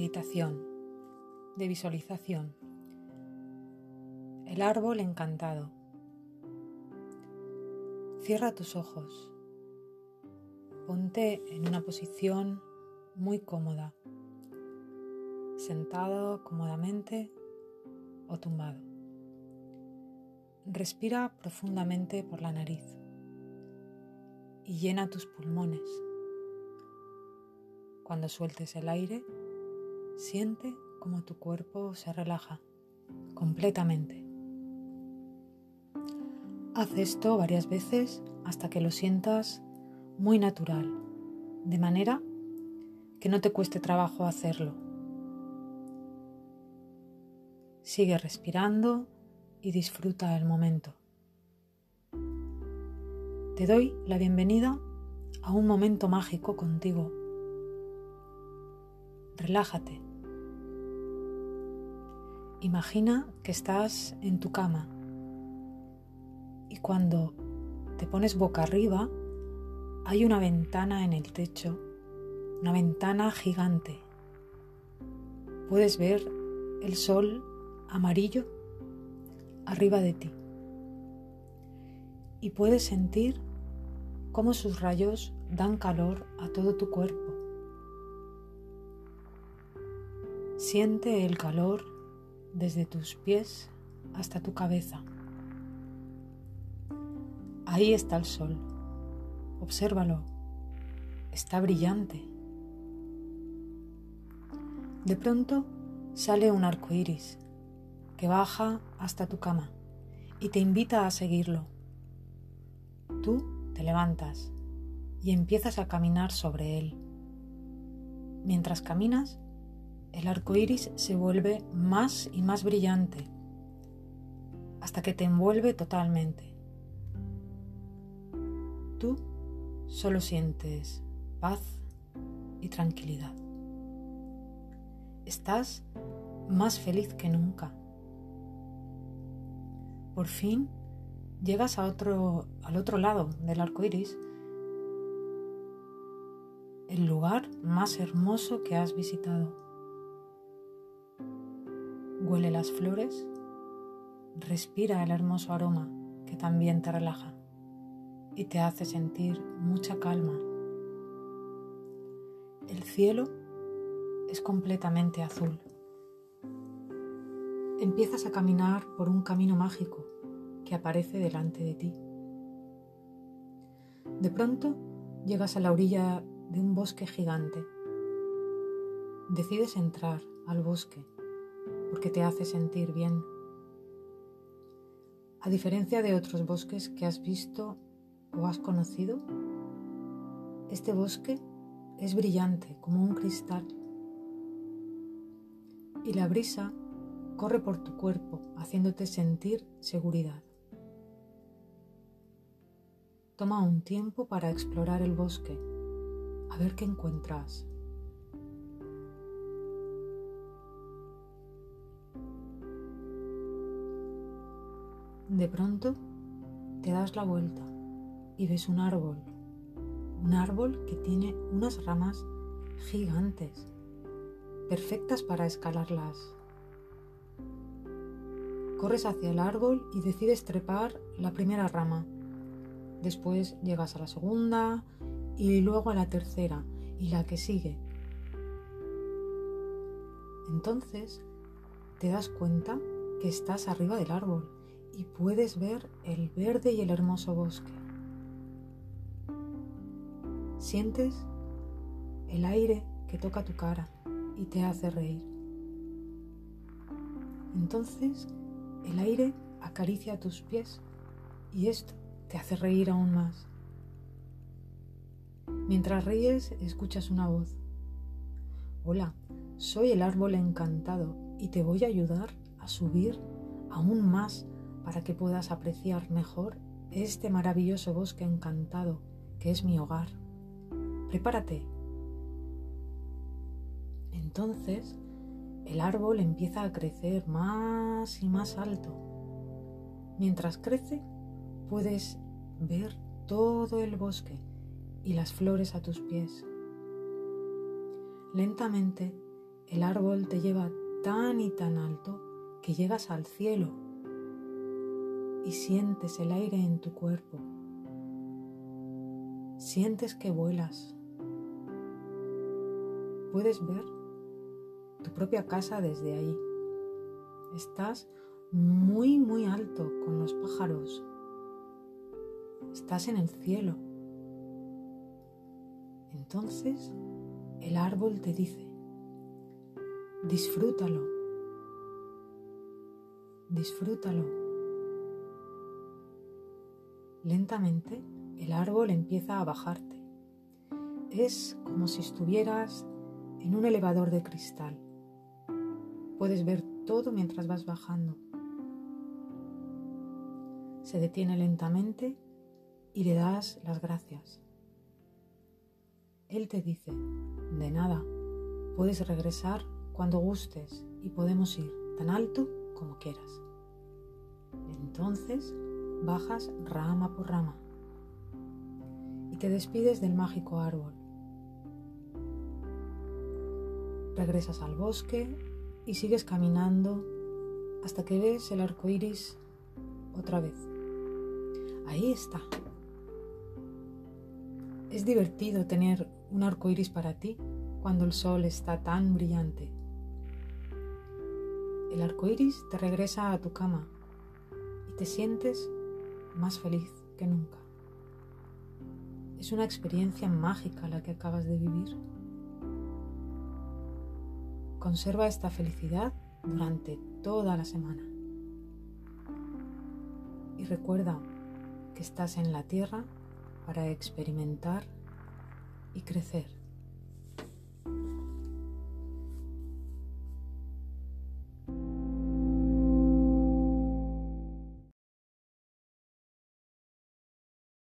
meditación, de visualización. El árbol encantado. Cierra tus ojos. Ponte en una posición muy cómoda, sentado cómodamente o tumbado. Respira profundamente por la nariz y llena tus pulmones. Cuando sueltes el aire, siente como tu cuerpo se relaja completamente. Haz esto varias veces hasta que lo sientas muy natural, de manera que no te cueste trabajo hacerlo. Sigue respirando y disfruta el momento. Te doy la bienvenida a un momento mágico contigo. Relájate. Imagina que estás en tu cama y cuando te pones boca arriba hay una ventana en el techo, una ventana gigante. Puedes ver el sol amarillo arriba de ti y puedes sentir cómo sus rayos dan calor a todo tu cuerpo. Siente el calor desde tus pies hasta tu cabeza. Ahí está el sol. Obsérvalo. Está brillante. De pronto sale un arco iris que baja hasta tu cama y te invita a seguirlo. Tú te levantas y empiezas a caminar sobre él. Mientras caminas, el arco iris se vuelve más y más brillante hasta que te envuelve totalmente. Tú solo sientes paz y tranquilidad. Estás más feliz que nunca. Por fin llegas a otro, al otro lado del arco iris, el lugar más hermoso que has visitado. Huele las flores, respira el hermoso aroma que también te relaja y te hace sentir mucha calma. El cielo es completamente azul. Empiezas a caminar por un camino mágico que aparece delante de ti. De pronto llegas a la orilla de un bosque gigante. Decides entrar al bosque porque te hace sentir bien. A diferencia de otros bosques que has visto o has conocido, este bosque es brillante como un cristal y la brisa corre por tu cuerpo haciéndote sentir seguridad. Toma un tiempo para explorar el bosque, a ver qué encuentras. De pronto te das la vuelta y ves un árbol, un árbol que tiene unas ramas gigantes, perfectas para escalarlas. Corres hacia el árbol y decides trepar la primera rama. Después llegas a la segunda y luego a la tercera y la que sigue. Entonces te das cuenta que estás arriba del árbol y puedes ver el verde y el hermoso bosque. Sientes el aire que toca tu cara y te hace reír. Entonces el aire acaricia tus pies y esto te hace reír aún más. Mientras ríes escuchas una voz. Hola, soy el árbol encantado y te voy a ayudar a subir aún más para que puedas apreciar mejor este maravilloso bosque encantado que es mi hogar. Prepárate. Entonces el árbol empieza a crecer más y más alto. Mientras crece puedes ver todo el bosque y las flores a tus pies. Lentamente El árbol te lleva tan y tan alto que llegas al cielo y sientes el aire en tu cuerpo. Sientes que vuelas. Puedes ver tu propia casa desde ahí. Estás muy, muy alto con los pájaros. Estás en el cielo. Entonces el árbol te dice, disfrútalo, disfrútalo. Lentamente el árbol empieza a bajarte. Es como si estuvieras en un elevador de cristal. Puedes ver todo mientras vas bajando. Se detiene lentamente y le das las gracias. Él te dice, de nada, puedes regresar cuando gustes y podemos ir tan alto como quieras. Entonces bajas rama por rama y te despides del mágico árbol. Regresas al bosque y sigues caminando hasta que ves el arco iris otra vez. Ahí está. Es divertido tener un arco iris para ti cuando el sol está tan brillante. El arco iris te regresa a tu cama y te sientes más feliz que nunca. Es una experiencia mágica la que acabas de vivir. Conserva esta felicidad durante toda la semana. Y recuerda que estás en la tierra para experimentar y crecer.